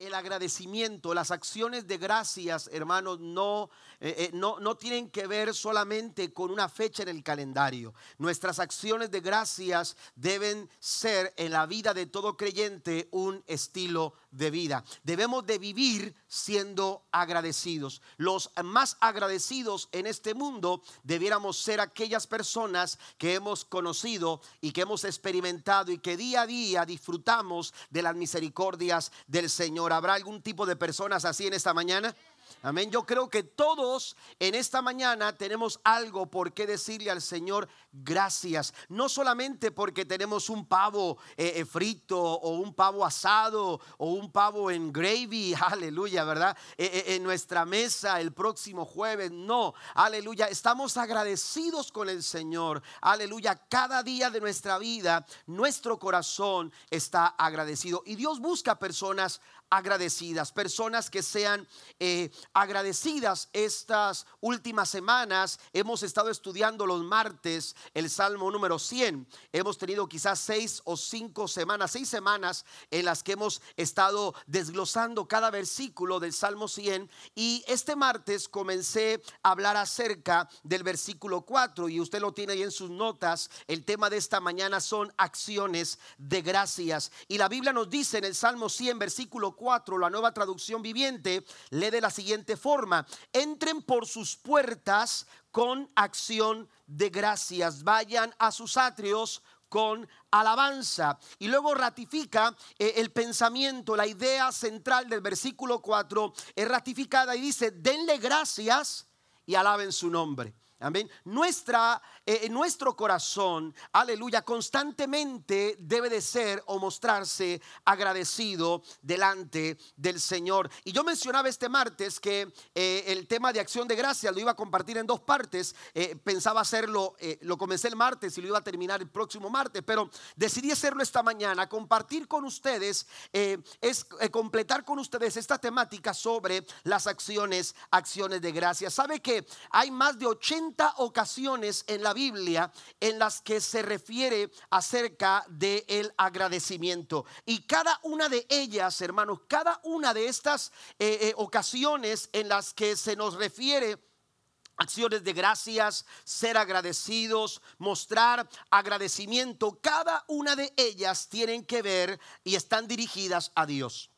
el agradecimiento, las acciones de gracias, hermanos, no, eh, eh, no, no, tienen que ver solamente con una fecha en el calendario. Nuestras acciones de gracias deben ser en la vida de todo creyente un estilo de vida. Debemos de vivir siendo agradecidos. Los más agradecidos en este mundo debiéramos ser aquellas personas que hemos conocido y que hemos experimentado y que día a día disfrutamos de las misericordias del Señor. ¿Habrá algún tipo de personas así en esta mañana? Amén. Yo creo que todos en esta mañana tenemos algo por qué decirle al Señor gracias. No solamente porque tenemos un pavo eh, eh, frito o un pavo asado o un pavo en gravy, aleluya, ¿verdad? Eh, en nuestra mesa el próximo jueves. No, aleluya. Estamos agradecidos con el Señor. Aleluya. Cada día de nuestra vida, nuestro corazón está agradecido. Y Dios busca personas agradecidas, personas que sean eh, agradecidas. Estas últimas semanas hemos estado estudiando los martes el Salmo número 100. Hemos tenido quizás seis o cinco semanas, seis semanas en las que hemos estado desglosando cada versículo del Salmo 100. Y este martes comencé a hablar acerca del versículo 4 y usted lo tiene ahí en sus notas. El tema de esta mañana son acciones de gracias. Y la Biblia nos dice en el Salmo 100, versículo 4, la nueva traducción viviente, lee de la siguiente forma, entren por sus puertas con acción de gracias, vayan a sus atrios con alabanza. Y luego ratifica eh, el pensamiento, la idea central del versículo 4 es ratificada y dice, denle gracias y alaben su nombre. Amén. Nuestra, eh, nuestro corazón, aleluya, constantemente debe de ser o mostrarse agradecido delante del Señor. Y yo mencionaba este martes que eh, el tema de acción de gracia lo iba a compartir en dos partes. Eh, pensaba hacerlo, lo comencé el martes y lo iba a terminar el próximo martes, pero decidí hacerlo esta mañana, compartir con ustedes, es completar con ustedes esta temática sobre las acciones, acciones de gracia. ¿Sabe que hay más de 80 ocasiones en la Biblia en las que se refiere acerca del el agradecimiento. Y cada una de ellas, hermanos, cada una de estas eh, eh, ocasiones en las que se nos refiere acciones de gracias, ser agradecidos, mostrar agradecimiento, cada una de ellas tienen que ver y están dirigidas a Dios.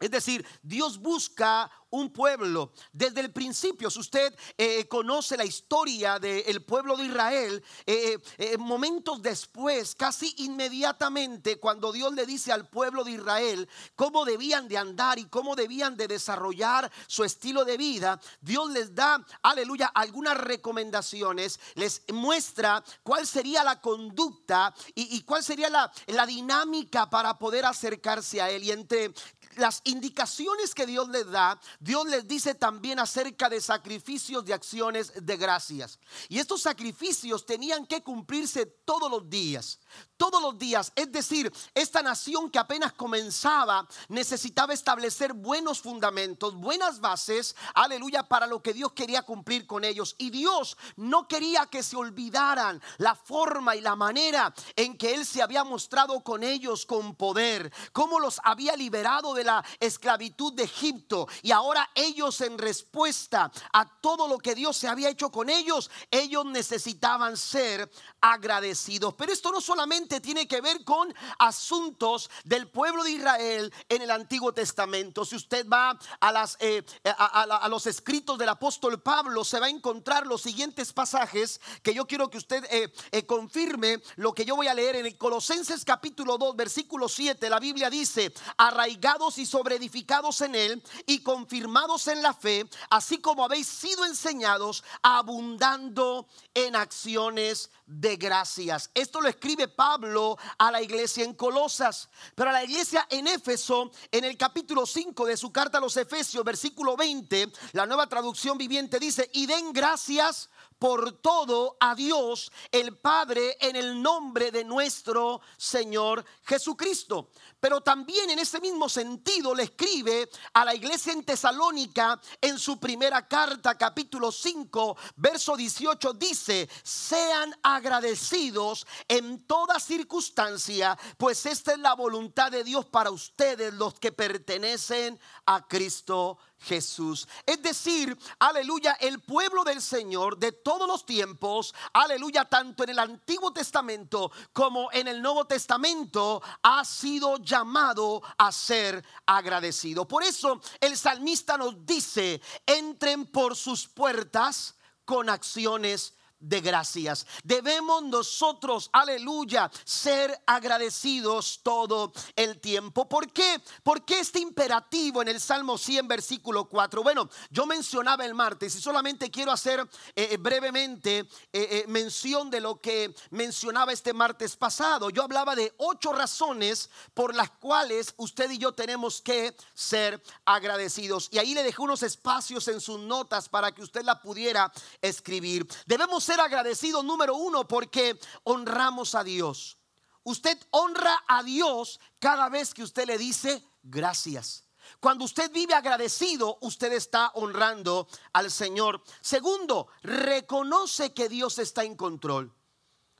Es decir, Dios busca un pueblo. Desde el principio, si usted eh, conoce la historia del pueblo de Israel, eh, eh, momentos después, casi inmediatamente, cuando Dios le dice al pueblo de Israel cómo debían de andar y cómo debían de desarrollar su estilo de vida, Dios les da, aleluya, algunas recomendaciones, les muestra cuál sería la conducta y, cuál sería la, la dinámica para poder acercarse a Él. Y entre las indicaciones que Dios les da, Dios les dice también acerca de sacrificios de acciones de gracias. Y estos sacrificios tenían que cumplirse todos los días todos los días. Es decir, esta nación que apenas comenzaba necesitaba establecer buenos fundamentos, buenas bases, aleluya, para lo que Dios quería cumplir con ellos. Y Dios no quería que se olvidaran la forma y la manera en que Él se había mostrado con ellos con poder, cómo los había liberado de la esclavitud de Egipto. Y ahora ellos en respuesta a todo lo que Dios se había hecho con ellos, ellos necesitaban ser agradecidos. Pero esto no solamente tiene que ver con asuntos del pueblo de Israel en el Antiguo Testamento. Si usted va a, eh, a, los escritos del apóstol Pablo, se va a encontrar los siguientes pasajes que yo quiero que usted eh, eh, confirme lo que yo voy a leer en el Colosenses capítulo 2, versículo 7. La Biblia dice, arraigados y sobreedificados en él y confirmados en la fe, así como habéis sido enseñados, abundando en acciones de gracias. Esto lo escribe Pablo a la iglesia en Colosas, pero a la iglesia en Éfeso, en el capítulo 5 de su carta a los Efesios, versículo 20, la nueva traducción viviente dice, y den gracias por todo a Dios el Padre en el nombre de nuestro Señor Jesucristo. Pero también en ese mismo sentido le escribe a la iglesia en Tesalónica en su primera carta, capítulo 5, verso 18, dice, sean agradecidos en toda circunstancia, pues esta es la voluntad de Dios para ustedes, los que pertenecen a Cristo Jesús. Es decir, aleluya, el pueblo del Señor de todos los tiempos, aleluya, tanto en el Antiguo Testamento como en el Nuevo Testamento, ha sido llamado a ser agradecido. Por eso el salmista nos dice, entren por sus puertas con acciones de gracias. Debemos nosotros, aleluya, ser agradecidos todo el tiempo. ¿Por qué? ¿Por qué este imperativo en el Salmo 100, versículo 4? Bueno, yo mencionaba el martes y solamente quiero hacer eh, eh, brevemente eh, mención de lo que mencionaba este martes pasado. Yo hablaba de ocho razones por las cuales usted y yo tenemos que ser agradecidos. Y ahí le dejé unos espacios en sus notas para que usted la pudiera escribir. Debemos ser agradecido número uno porque honramos a Dios. Usted honra a Dios cada vez que usted le dice gracias. Cuando usted vive agradecido, usted está honrando al Señor. Segundo, reconoce que Dios está en control.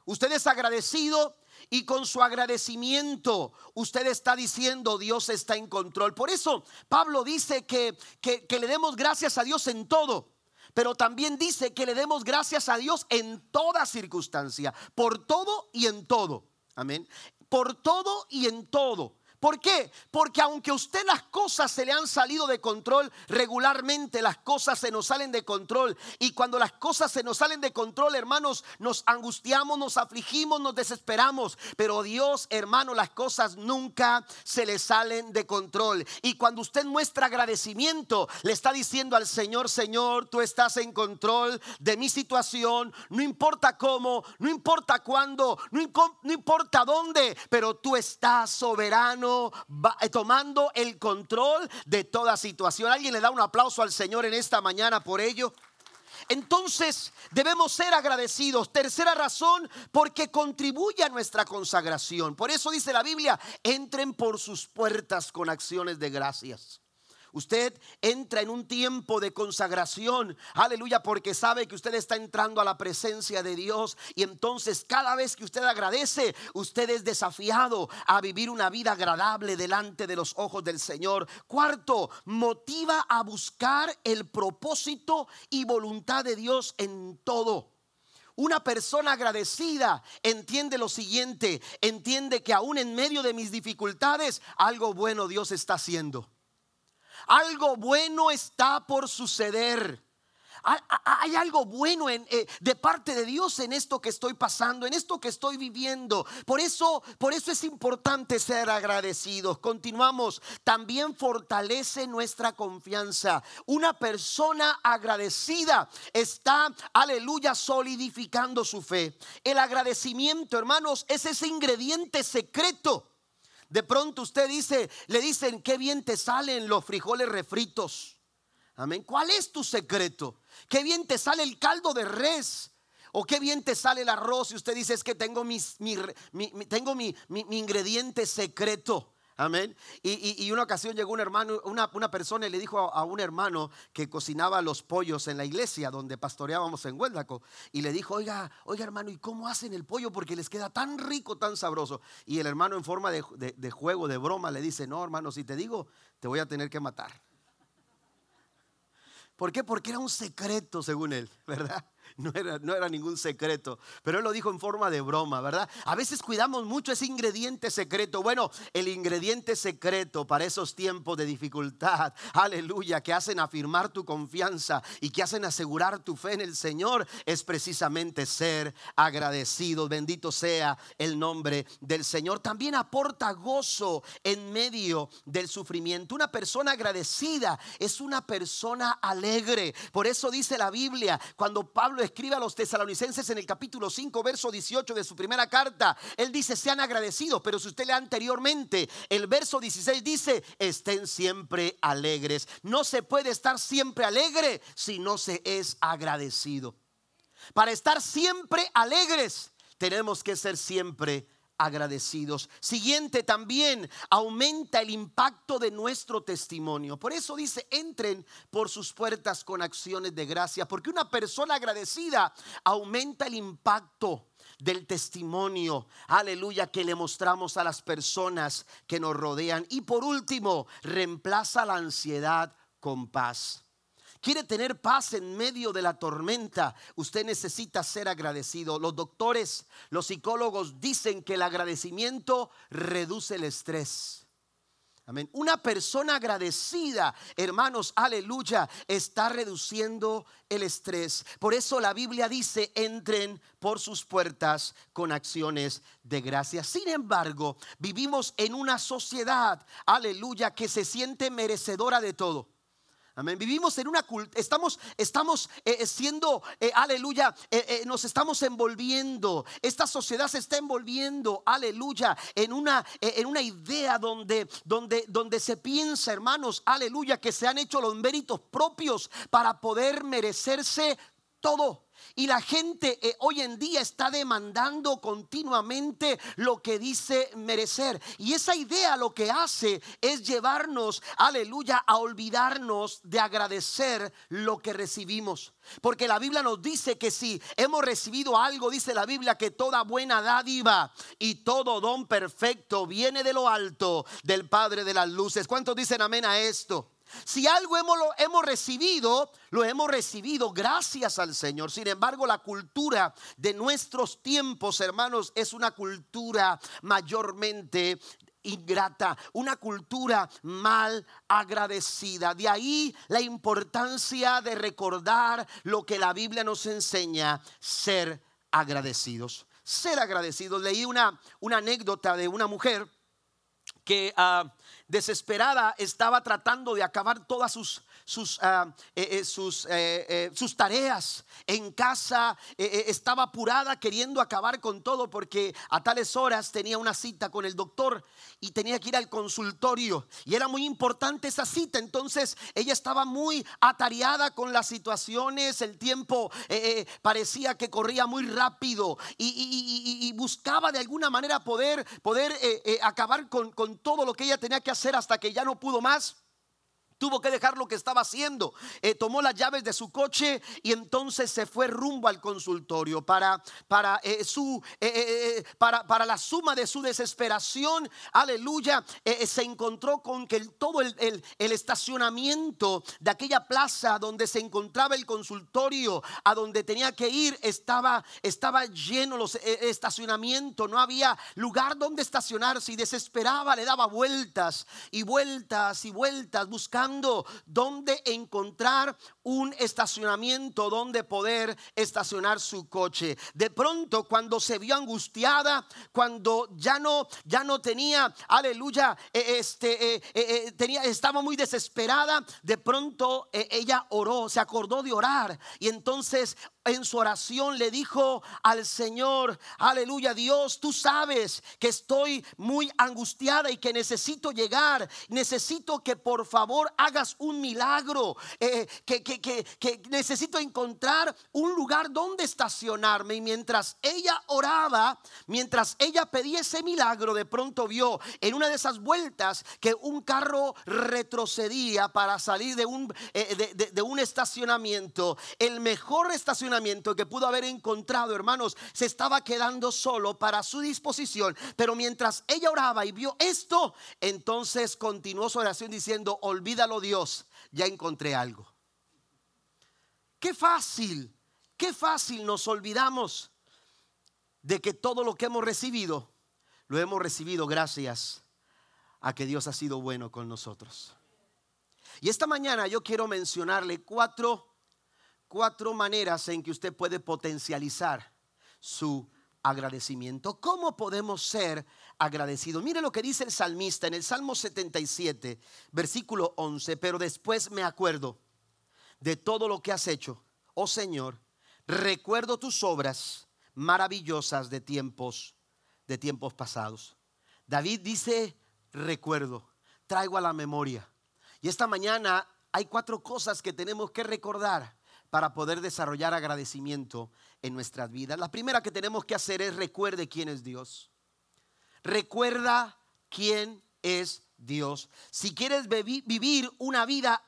Usted es agradecido y con su agradecimiento usted está diciendo Dios está en control. Por eso Pablo dice que, que, que le demos gracias a Dios en todo. Pero también dice que le demos gracias a Dios en toda circunstancia, por todo y en todo. Amén. Por todo y en todo. ¿Por qué? Porque aunque a usted las cosas se le han salido de control, regularmente las cosas se nos salen de control. Y cuando las cosas se nos salen de control, hermanos, nos angustiamos, nos afligimos, nos desesperamos. Pero Dios, hermano, las cosas nunca se le salen de control. Y cuando usted muestra agradecimiento, le está diciendo al Señor, Señor, tú estás en control de mi situación. No importa cómo, no importa cuándo, no, no importa dónde, pero tú estás soberano eh, tomando el control de toda situación. ¿Alguien le da un aplauso al Señor en esta mañana por ello? Entonces debemos ser agradecidos. Tercera razón, porque contribuye a nuestra consagración. Por eso dice la Biblia, entren por sus puertas con acciones de gracias. Usted entra en un tiempo de consagración, aleluya, porque sabe que usted está entrando a la presencia de Dios y entonces cada vez que usted agradece, usted es desafiado a vivir una vida agradable delante de los ojos del Señor. Cuarto, motiva a buscar el propósito y voluntad de Dios en todo. Una persona agradecida entiende lo siguiente, entiende que aún en medio de mis dificultades, algo bueno Dios está haciendo. Algo bueno está por suceder. Hay algo bueno en, eh, de parte de Dios en esto que estoy pasando, en esto que estoy viviendo. Por eso, por eso es importante ser agradecidos. Continuamos. También fortalece nuestra confianza. Una persona agradecida está, aleluya, solidificando su fe. El agradecimiento, hermanos, es ese ingrediente secreto de pronto usted dice, le dicen, qué bien te salen los frijoles refritos. Amén. ¿Cuál es tu secreto? Qué bien te sale el caldo de res. O qué bien te sale el arroz y usted dice es que tengo, mis, mi, tengo mi, mi ingrediente secreto. Amén. Y, una ocasión llegó un hermano, una, persona y le dijo a, un hermano que cocinaba los pollos en la iglesia donde pastoreábamos en Hueldaco. Y le dijo, oiga, oiga hermano, ¿y cómo hacen el pollo? Porque les queda tan rico, tan sabroso. Y el hermano en forma de, de juego, de broma, le dice, no hermano, si te digo, te voy a tener que matar. ¿Por qué? Porque era un secreto, según él, ¿verdad? No era, no era, ningún secreto, pero él lo dijo en forma de broma, ¿verdad? A veces cuidamos mucho ese ingrediente secreto. Bueno, el ingrediente secreto para esos tiempos de dificultad, aleluya, que hacen afirmar tu confianza y que hacen asegurar tu fe en el Señor, es precisamente ser agradecido. Bendito sea el nombre del Señor. También aporta gozo en medio del sufrimiento. Una persona agradecida es una persona alegre. Por eso dice la Biblia, cuando Pablo escribe a los tesalonicenses en el capítulo 5, verso 18 de su primera carta. Él dice, sean agradecidos, pero si usted lee anteriormente, el verso 16 dice, estén siempre alegres. No se puede estar siempre alegre si no se es agradecido. Para estar siempre alegres, tenemos que ser siempre. Siguiente también, aumenta el impacto de nuestro testimonio. Por eso dice, entren por sus puertas con acciones de gracia, porque una persona agradecida aumenta el impacto del testimonio, aleluya, que le mostramos a las personas que nos rodean. Y por último, reemplaza la ansiedad con paz. Quiere tener paz en medio de la tormenta. Usted necesita ser agradecido. Los doctores, los psicólogos dicen que el agradecimiento reduce el estrés. Una persona agradecida, hermanos, aleluya, está reduciendo el estrés. Por eso la Biblia dice, entren por sus puertas con acciones de gracia. Sin embargo, vivimos en una sociedad, aleluya, que se siente merecedora de todo. Vivimos en una cultura, estamos, estamos eh, eh, siendo, eh, aleluya, nos estamos envolviendo. Esta sociedad se está envolviendo, aleluya, en una, en una idea donde, donde, donde se piensa, hermanos, aleluya, que se han hecho los méritos propios para poder merecerse todo. Y la gente eh, hoy en día está demandando continuamente lo que dice merecer. Y esa idea lo que hace es llevarnos, aleluya, a olvidarnos de agradecer lo que recibimos. Porque la Biblia nos dice que si hemos recibido algo, dice la Biblia, que toda buena dádiva y todo don perfecto viene de lo alto del Padre de las Luces. ¿Cuántos dicen amén a esto? Si algo hemos, hemos recibido, lo hemos recibido gracias al Señor. Sin embargo, la cultura de nuestros tiempos, hermanos, es una cultura mayormente ingrata, una cultura mal agradecida. De ahí la importancia de recordar lo que la Biblia nos enseña, ser agradecidos. Ser agradecidos. Leí una, una anécdota de una mujer que uh, desesperada estaba tratando de acabar todas sus sus, eh, sus, tareas en casa, estaba apurada queriendo acabar con todo porque a tales horas tenía una cita con el doctor y tenía que ir al consultorio y era muy importante esa cita, entonces ella estaba muy atareada con las situaciones, el tiempo parecía que corría muy rápido y, buscaba de alguna manera poder, poder acabar con todo lo que ella tenía que hacer hasta que ya no pudo más tuvo que dejar lo que estaba haciendo. Eh, tomó las llaves de su coche y entonces se fue rumbo al consultorio para, para, eh, su, eh, para, para, la suma de su desesperación. Aleluya. se encontró con que todo el, el, estacionamiento de aquella plaza donde se encontraba el consultorio, a donde tenía que ir, estaba, estaba lleno los estacionamientos. No había lugar donde estacionarse y desesperaba, le daba vueltas y vueltas y vueltas buscando dónde encontrar un estacionamiento donde poder estacionar su coche. De pronto, cuando se vio angustiada, cuando ya no, ya no tenía, aleluya, e, este, e, e, tenía, estaba muy desesperada, de pronto ella oró, se acordó de orar y entonces en su oración le dijo al Señor, aleluya Dios, tú sabes que estoy muy angustiada y que necesito llegar, necesito que por favor hagas un milagro, eh, que, que, que, necesito encontrar un lugar donde estacionarme. Y mientras ella oraba, mientras ella pedía ese milagro, de pronto vio en una de esas vueltas que un carro retrocedía para salir de un, eh, de, de un estacionamiento, el mejor estacionamiento que pudo haber encontrado, hermanos, se estaba quedando solo para su disposición. Pero mientras ella oraba y vio esto, entonces continuó su oración diciendo, olvídalo Dios, ya encontré algo. Qué fácil, qué fácil nos olvidamos de que todo lo que hemos recibido, lo hemos recibido gracias a que Dios ha sido bueno con nosotros. Y esta mañana yo quiero mencionarle cuatro cuatro maneras en que usted puede potencializar su agradecimiento. ¿Cómo podemos ser agradecidos? Mire lo que dice el salmista en el Salmo 77, versículo 11, pero después me acuerdo de todo lo que has hecho, oh Señor, recuerdo tus obras maravillosas de tiempos de tiempos pasados. David dice, recuerdo, traigo a la memoria. Y esta mañana hay cuatro cosas que tenemos que recordar para poder desarrollar agradecimiento en nuestras vidas. La primera que tenemos que hacer es recuerde quién es Dios. recuerda quién es Dios. Si quieres vivir una vida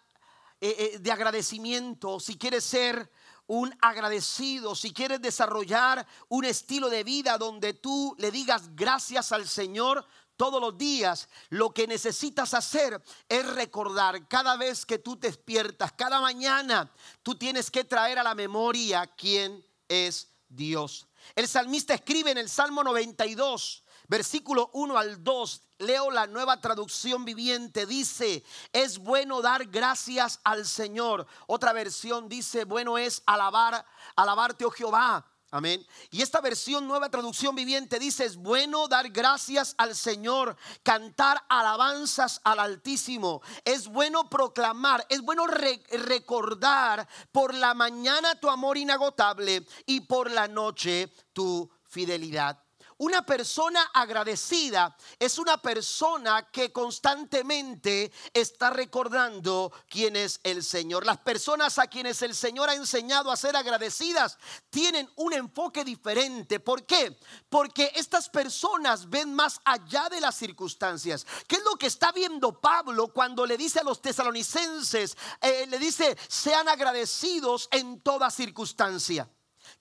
eh, eh, de agradecimiento, si quieres ser un agradecido, si quieres desarrollar un estilo de vida donde tú le digas gracias al Señor todos los días, lo que necesitas hacer es recordar cada vez que tú te despiertas, cada mañana, tú tienes que traer a la memoria quién es Dios. El salmista escribe en el Salmo 92, versículo 1 al 2, leo la nueva traducción viviente, dice, es bueno dar gracias al Señor. Otra versión dice, bueno es alabar, alabarte, oh Jehová. Amén. Y esta versión nueva traducción viviente dice, es bueno dar gracias al Señor, cantar alabanzas al Altísimo. Es bueno proclamar, es bueno recordar por la mañana tu amor inagotable y por la noche tu fidelidad. Una persona agradecida es una persona que constantemente está recordando quién es el Señor. Las personas a quienes el Señor ha enseñado a ser agradecidas tienen un enfoque diferente. ¿Por qué? Porque estas personas ven más allá de las circunstancias. ¿Qué es lo que está viendo Pablo cuando le dice a los tesalonicenses? Eh, le dice, sean agradecidos en toda circunstancia.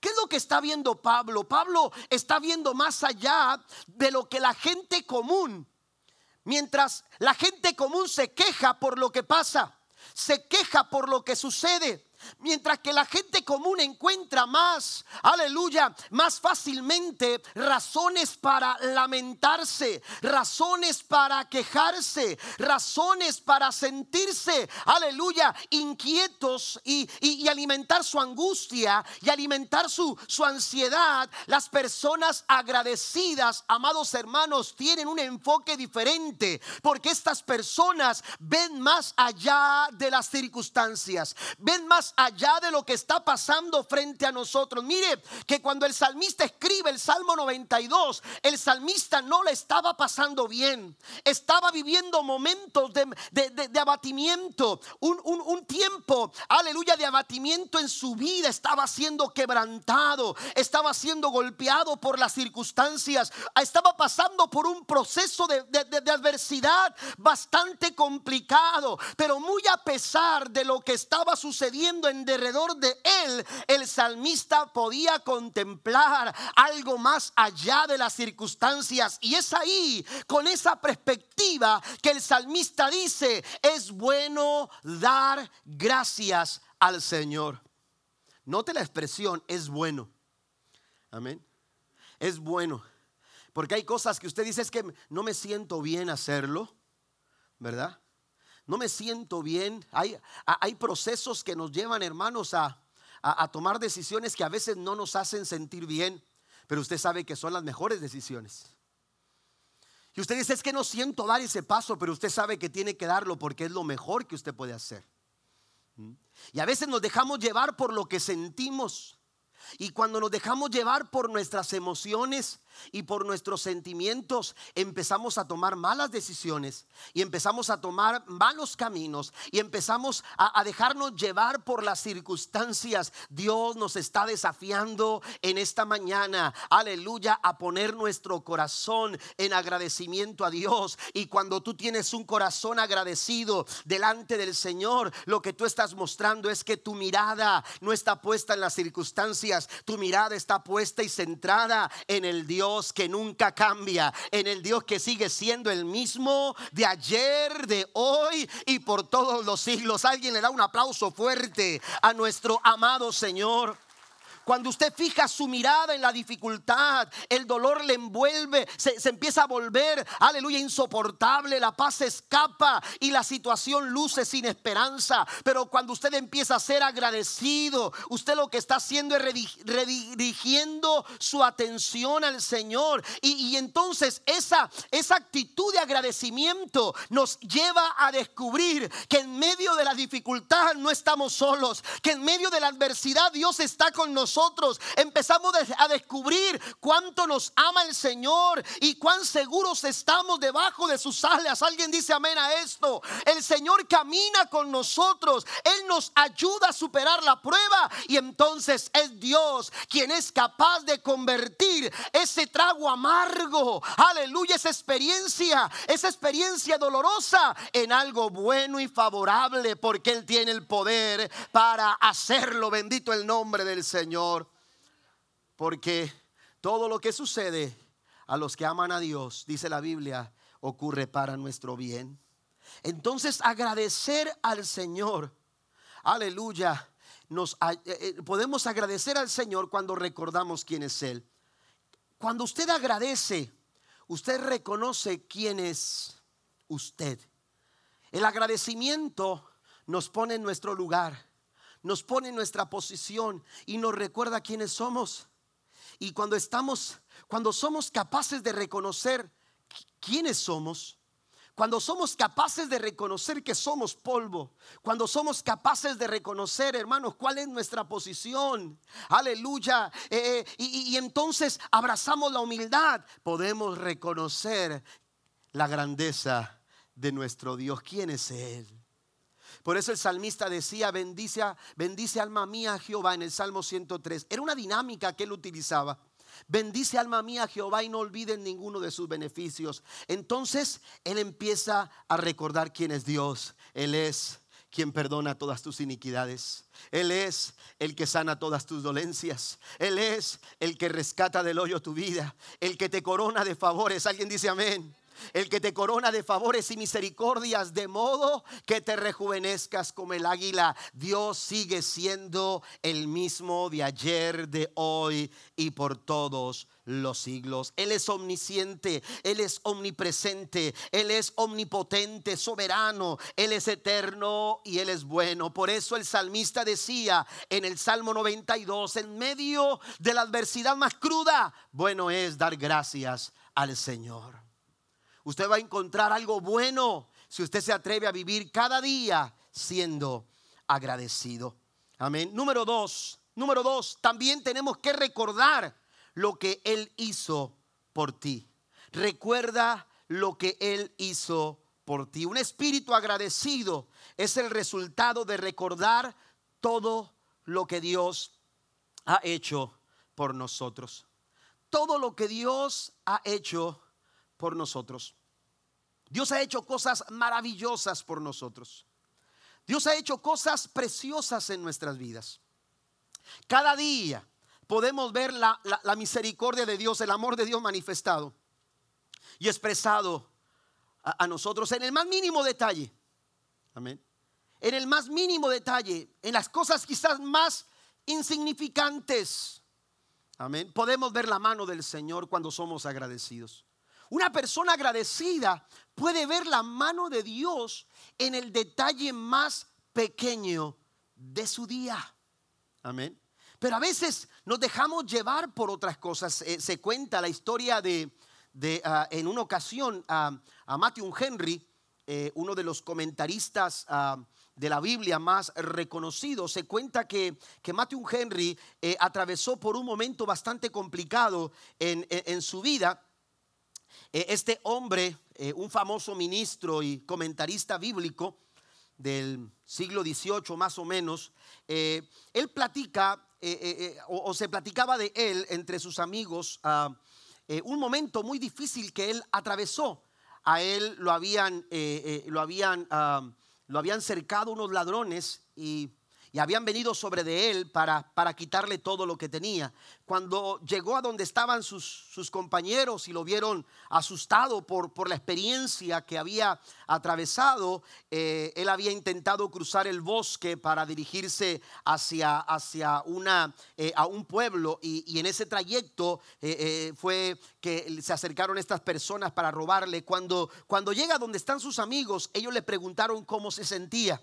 ¿Qué es lo que está viendo Pablo? Pablo está viendo más allá de lo que la gente común, mientras la gente común se queja por lo que pasa, se queja por lo que sucede, Mientras que la gente común encuentra más, aleluya, más fácilmente razones para lamentarse, razones para quejarse, razones para sentirse, aleluya, inquietos y, alimentar su angustia y alimentar su, su ansiedad. Las personas agradecidas, amados hermanos, tienen un enfoque diferente porque estas personas ven más allá de las circunstancias, ven más allá de lo que está pasando frente a nosotros. Mire que cuando el salmista escribe el Salmo 92, el salmista no le estaba pasando bien. Estaba viviendo momentos de, abatimiento, un, tiempo, aleluya, de abatimiento en su vida. Estaba siendo quebrantado, estaba siendo golpeado por las circunstancias, estaba pasando por un proceso de, adversidad bastante complicado, pero muy a pesar de lo que estaba sucediendo en derredor de él, el salmista podía contemplar algo más allá de las circunstancias. Y es ahí, con esa perspectiva, que el salmista dice, es bueno dar gracias al Señor. Note la expresión, es bueno. Amén. Es bueno. Porque hay cosas que usted dice es que no me siento bien hacerlo, ¿verdad? No me siento bien. Hay, hay procesos que nos llevan, hermanos, a, tomar decisiones que a veces no nos hacen sentir bien, pero usted sabe que son las mejores decisiones. Y usted dice, es que no siento dar ese paso, pero usted sabe que tiene que darlo porque es lo mejor que usted puede hacer. ¿Mm? Y a veces nos dejamos llevar por lo que sentimos. Y cuando nos dejamos llevar por nuestras emociones y por nuestros sentimientos, empezamos a tomar malas decisiones y empezamos a tomar malos caminos y empezamos a, dejarnos llevar por las circunstancias. Dios nos está desafiando en esta mañana, aleluya, a poner nuestro corazón en agradecimiento a Dios. Y cuando tú tienes un corazón agradecido delante del Señor, lo que tú estás mostrando es que tu mirada no está puesta en las circunstancias tu mirada está puesta y centrada en el Dios que nunca cambia, en el Dios que sigue siendo el mismo de ayer, de hoy y por todos los siglos. Alguien le da un aplauso fuerte a nuestro amado Señor. Cuando usted fija su mirada en la dificultad, el dolor le envuelve, se, empieza a volver, aleluya, insoportable, la paz escapa y la situación luce sin esperanza. Pero cuando usted empieza a ser agradecido, usted lo que está haciendo es redirigiendo su atención al Señor. Y, entonces esa, esa actitud de agradecimiento nos lleva a descubrir que en medio de la dificultad no estamos solos, que en medio de la adversidad Dios está con nosotros empezamos a descubrir cuánto nos ama el Señor y cuán seguros estamos debajo de sus alas. Alguien dice amén a esto. El Señor camina con nosotros. Él nos ayuda a superar la prueba y entonces es Dios quien es capaz de convertir ese trago amargo, aleluya, esa experiencia, esa experiencia dolorosa en algo bueno y favorable porque Él tiene el poder para hacerlo. Bendito el nombre del Señor. Porque todo lo que sucede a los que aman a Dios, dice la Biblia, ocurre para nuestro bien. Entonces agradecer al Señor, aleluya, nos, eh, eh, podemos agradecer al Señor cuando recordamos quién es Él. Cuando usted agradece, usted reconoce quién es usted. El agradecimiento nos pone en nuestro lugar, nos pone en nuestra posición y nos recuerda quiénes somos. Y cuando estamos, cuando somos capaces de reconocer quiénes somos, cuando somos capaces de reconocer que somos polvo, cuando somos capaces de reconocer, hermanos, cuál es nuestra posición, aleluya, eh, eh, y, y entonces abrazamos la humildad, podemos reconocer la grandeza de nuestro Dios. ¿Quién es Él? Por eso el salmista decía, bendice, bendice alma mía Jehová en el Salmo 103. Era una dinámica que él utilizaba. Bendice alma mía Jehová y no olviden ninguno de sus beneficios. Entonces él empieza a recordar quién es Dios. Él es quien perdona todas tus iniquidades. Él es el que sana todas tus dolencias. Él es el que rescata del hoyo tu vida. El que te corona de favores. Alguien dice amén el que te corona de favores y misericordias, de modo que te rejuvenezcas como el águila. Dios sigue siendo el mismo de ayer, de hoy y por todos los siglos. Él es omnisciente, Él es omnipresente, Él es omnipotente, soberano, Él es eterno y Él es bueno. Por eso el salmista decía en el Salmo 92, en medio de la adversidad más cruda, bueno es dar gracias al Señor. Usted va a encontrar algo bueno si usted se atreve a vivir cada día siendo agradecido. Amén. Número dos, número dos, también tenemos que recordar lo que Él hizo por ti. Recuerda lo que Él hizo por ti. Un espíritu agradecido es el resultado de recordar todo lo que Dios ha hecho por nosotros. Todo lo que Dios ha hecho por nosotros. Dios ha hecho cosas maravillosas por nosotros. Dios ha hecho cosas preciosas en nuestras vidas. Cada día podemos ver la, misericordia de Dios, el amor de Dios manifestado y expresado a, a nosotros en el más mínimo detalle. Amén. En el más mínimo detalle, en las cosas quizás más insignificantes. Amén. Podemos ver la mano del Señor cuando somos agradecidos. Una persona agradecida puede ver la mano de Dios en el detalle más pequeño de su día. Amén. Pero a veces nos dejamos llevar por otras cosas. Eh, se cuenta la historia de, ah, en una ocasión a Matthew Henry, eh, uno de los comentaristas ah, de la Biblia más reconocidos, se cuenta que, que Matthew Henry eh, atravesó por un momento bastante complicado en su vida este hombre, eh, un famoso ministro y comentarista bíblico del siglo XVIII más o menos, eh, él platica o, se platicaba de él entre sus amigos ah, un momento muy difícil que él atravesó. A él lo habían, lo habían, ah, lo habían cercado unos ladrones y y habían venido sobre de él para, para quitarle todo lo que tenía. Cuando llegó a donde estaban sus, sus compañeros y lo vieron asustado por, por la experiencia que había atravesado, eh, él había intentado cruzar el bosque para dirigirse hacia, hacia una, eh, a un pueblo y, en ese trayecto eh, fue que se acercaron estas personas para robarle. Cuando, cuando llega donde están sus amigos, ellos le preguntaron cómo se sentía.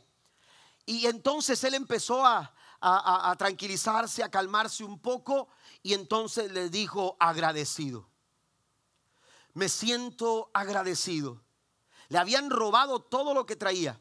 Y entonces él empezó a, tranquilizarse, a calmarse un poco y entonces le dijo agradecido. Me siento agradecido. Le habían robado todo lo que traía.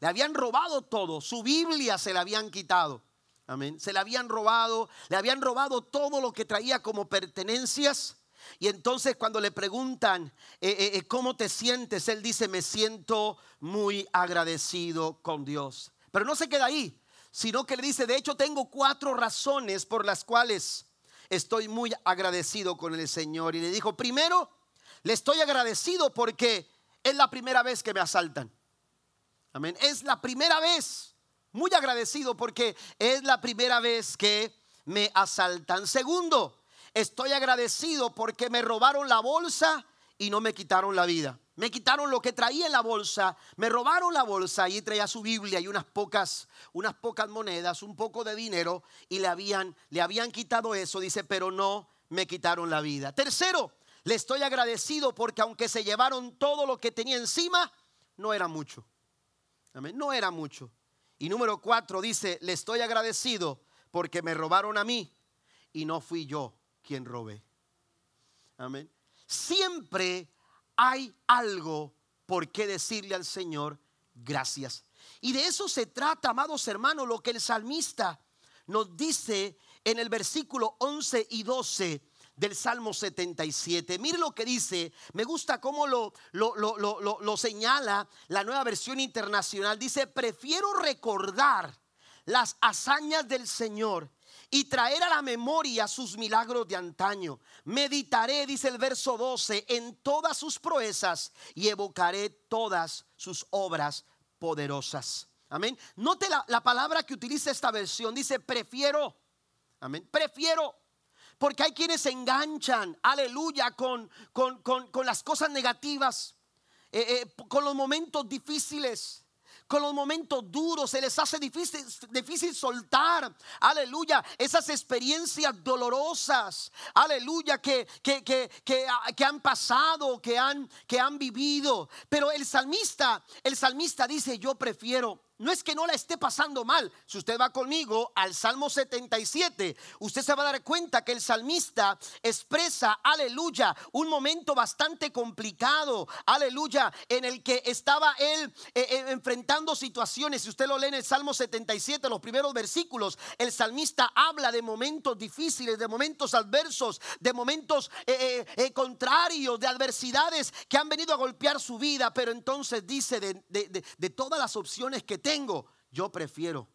Le habían robado todo. Su Biblia se la habían quitado. Amén. Se le habían robado, le habían robado todo lo que traía como pertenencias. Y entonces cuando le preguntan eh, eh, eh, cómo te sientes, él dice, me siento muy agradecido con Dios. Pero no se queda ahí, sino que le dice, de hecho tengo cuatro razones por las cuales estoy muy agradecido con el Señor. Y le dijo, primero, le estoy agradecido porque es la primera vez que me asaltan. Amén. Es la primera vez. Muy agradecido porque es la primera vez que me asaltan. Segundo, estoy agradecido porque me robaron la bolsa y no me quitaron la vida. Me quitaron lo que traía en la bolsa, me robaron la bolsa y traía su Biblia y unas pocas, unas pocas monedas, un poco de dinero y le habían, le habían quitado eso, dice, pero no me quitaron la vida. Tercero, le estoy agradecido porque aunque se llevaron todo lo que tenía encima, no era mucho. Amén, no era mucho. Y número cuatro dice, le estoy agradecido porque me robaron a mí y no fui yo quien robé. Amén. Siempre hay algo por qué decirle al Señor gracias. Y de eso se trata, amados hermanos, lo que el salmista nos dice en el versículo 11 y 12 del Salmo 77. Mire lo que dice, me gusta cómo lo, lo, lo, lo, señala la nueva versión internacional. Dice, prefiero recordar las hazañas del Señor y traer a la memoria sus milagros de antaño. Meditaré, dice el verso 12, en todas sus proezas y evocaré todas sus obras poderosas. Amén. Note la, la palabra que utiliza esta versión. Dice, prefiero. Amén. Prefiero. Porque hay quienes se enganchan, aleluya, con, con, con, las cosas negativas, eh, eh, con los momentos difíciles con los momentos duros, se les hace difícil, difícil soltar, aleluya, esas experiencias dolorosas, aleluya, que, que, que, que, han pasado, que han, que han vivido. Pero el salmista, el salmista dice, yo prefiero no es que no la esté pasando mal. Si usted va conmigo al Salmo 77, usted se va a dar cuenta que el salmista expresa, aleluya, un momento bastante complicado, aleluya, en el que estaba él eh, eh, enfrentando situaciones. Si usted lo lee en el Salmo 77, los primeros versículos, el salmista habla de momentos difíciles, de momentos adversos, de momentos eh, contrarios, de adversidades que han venido a golpear su vida. Pero entonces dice de, de todas las opciones que tengo, yo prefiero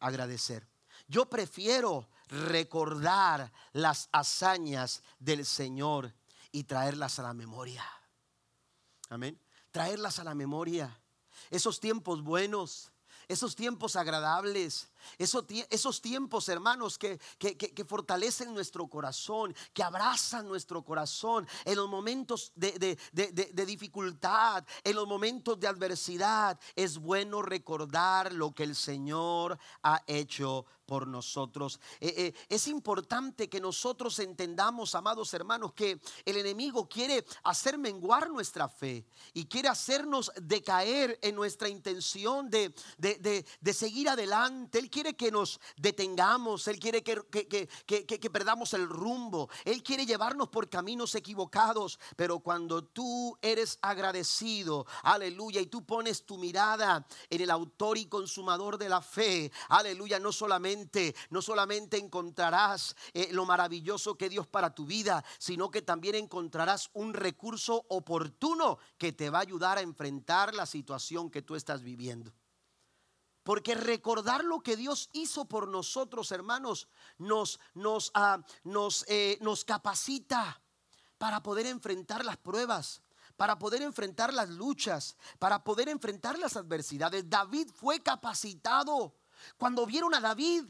agradecer. Yo prefiero recordar las hazañas del Señor y traerlas a la memoria. Amén. Traerlas a la memoria. Esos tiempos buenos, esos tiempos agradables, esos, tiempos, hermanos, que, fortalecen nuestro corazón, que abrazan nuestro corazón en los momentos de, dificultad, en los momentos de adversidad. Es bueno recordar lo que el Señor ha hecho por nosotros. Eh, eh, es importante que nosotros entendamos, amados hermanos, que el enemigo quiere hacer menguar nuestra fe y quiere hacernos decaer en nuestra intención de, seguir adelante. Él quiere que nos detengamos, Él quiere que, perdamos el rumbo, Él quiere llevarnos por caminos equivocados, pero cuando tú eres agradecido, aleluya, y tú pones tu mirada en el autor y consumador de la fe, aleluya, no solamente, no solamente encontrarás eh, lo maravilloso que Dios para tu vida, sino que también encontrarás un recurso oportuno que te va a ayudar a enfrentar la situación que tú estás viviendo. Porque recordar lo que Dios hizo por nosotros, hermanos, nos, nos, ah, eh, nos capacita para poder enfrentar las pruebas, para poder enfrentar las luchas, para poder enfrentar las adversidades. David fue capacitado cuando vieron a David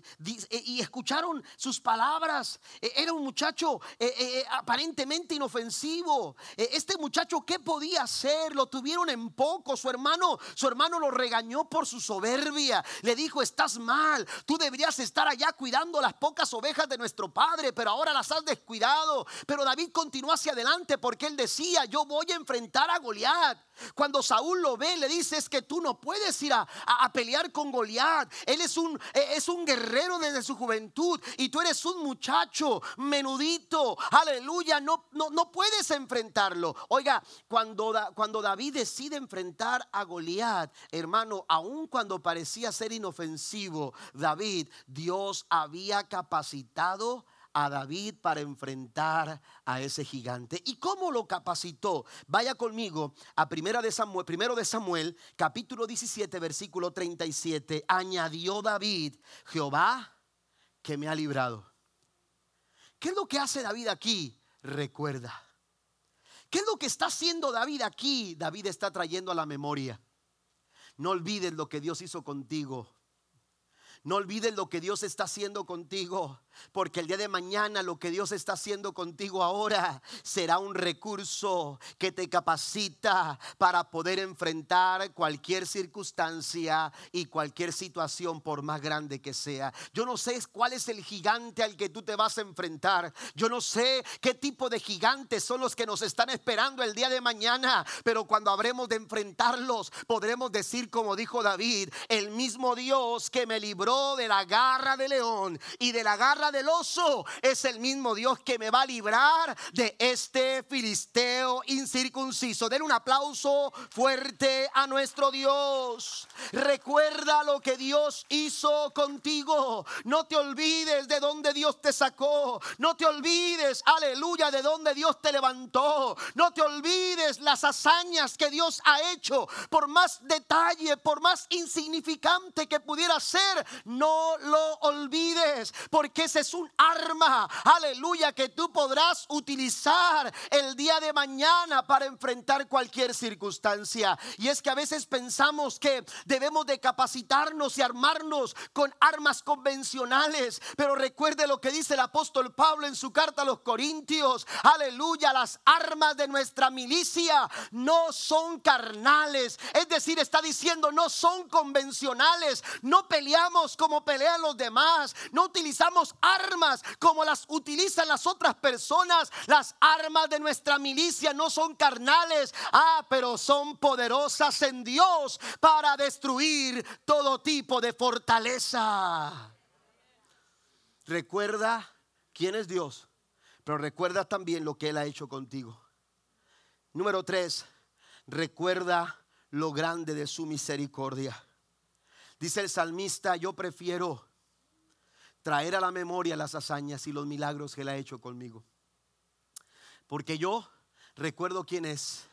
eh, y escucharon sus palabras, eh, era un muchacho eh, aparentemente inofensivo. Este muchacho, ¿qué podía hacer? Lo tuvieron en poco. Su hermano, su hermano lo regañó por su soberbia. Le dijo, estás mal. Tú deberías estar allá cuidando las pocas ovejas de nuestro padre, pero ahora las has descuidado. Pero David continuó hacia adelante porque él decía, yo voy a enfrentar a Goliat. Cuando Saúl lo ve, le dice, es que tú no puedes ir a, pelear con Goliat Él es un, e, es un guerrero desde su juventud y tú eres un muchacho menudito. Aleluya, no, no, no puedes enfrentarlo. Oiga, cuando, cuando David decide enfrentar a Goliat, hermano, aun cuando parecía ser inofensivo, David, Dios había capacitado a David para enfrentar a ese gigante. ¿Y cómo lo capacitó? Vaya conmigo a primera de Samuel, primero de Samuel, capítulo 17, versículo 37. Añadió David, Jehová que me ha librado. ¿Qué es lo que hace David aquí? Recuerda. ¿Qué es lo que está haciendo David aquí? David está trayendo a la memoria. No olvides lo que Dios hizo contigo. No olvides lo que Dios está haciendo contigo. Porque el día de mañana lo que Dios está haciendo contigo ahora será un recurso que te capacita para poder enfrentar cualquier circunstancia y cualquier situación por más grande que sea. Yo no sé cuál es el gigante al que tú te vas a enfrentar. Yo no sé qué tipo de gigantes son los que nos están esperando el día de mañana. Pero cuando habremos de enfrentarlos, podremos decir como dijo David, el mismo Dios que me libró de la garra de león y de la garra del oso es el mismo Dios que me va a librar de este filisteo incircunciso. Den un aplauso fuerte a nuestro Dios. Recuerda lo que Dios hizo contigo. No te olvides de donde Dios te sacó. No te olvides, aleluya, de donde Dios te levantó. No te olvides las hazañas que Dios ha hecho. Por más detalle, por más insignificante que pudiera ser, no lo olvides. Porque es un arma, aleluya, que tú podrás utilizar el día de mañana para enfrentar cualquier circunstancia. Y es que a veces pensamos que debemos de capacitarnos y armarnos con armas convencionales, pero recuerde lo que dice el apóstol Pablo en su carta a los Corintios, aleluya, las armas de nuestra milicia no son carnales, es decir, está diciendo no son convencionales, no peleamos como pelean los demás, no utilizamos armas como las utilizan las otras personas. Las armas de nuestra milicia no son carnales, ah, pero son poderosas en Dios para destruir todo tipo de fortaleza. Recuerda quién es Dios, pero recuerda también lo que Él ha hecho contigo. Número tres, recuerda lo grande de su misericordia. Dice el salmista, yo prefiero traer a la memoria las hazañas y los milagros que Él ha hecho conmigo. Porque yo recuerdo quién es.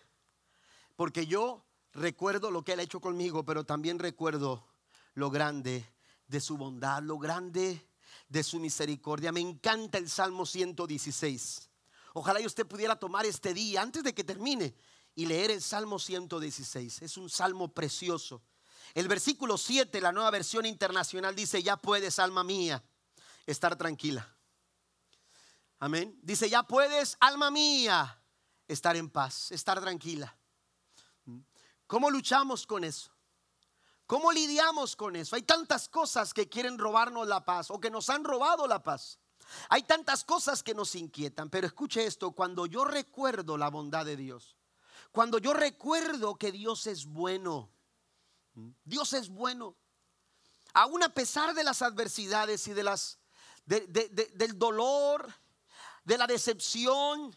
Porque yo recuerdo lo que Él ha hecho conmigo, pero también recuerdo lo grande de su bondad, lo grande de su misericordia. Me encanta el Salmo 116. Ojalá y usted pudiera tomar este día antes de que termine y leer el Salmo 116. Es un salmo precioso. El versículo 7, la nueva versión internacional dice, ya puedes, alma mía, estar tranquila. Amén. Dice, ya puedes, alma mía, estar en paz, estar tranquila. ¿Cómo luchamos con eso? ¿Cómo lidiamos con eso? Hay tantas cosas que quieren robarnos la paz o que nos han robado la paz. Hay tantas cosas que nos inquietan, pero escuche esto, cuando yo recuerdo la bondad de Dios, cuando yo recuerdo que Dios es bueno, Dios es bueno, aún a pesar de las adversidades y de las del dolor, de la decepción,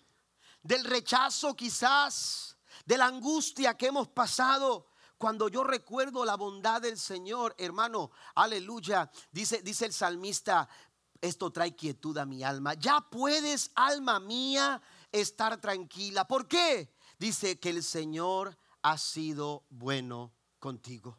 del rechazo quizás, de la angustia que hemos pasado. Cuando yo recuerdo la bondad del Señor, hermano, aleluya, dice, dice el salmista, esto trae quietud a mi alma. Ya puedes, alma mía, estar tranquila. ¿Por qué? Dice que el Señor ha sido bueno contigo.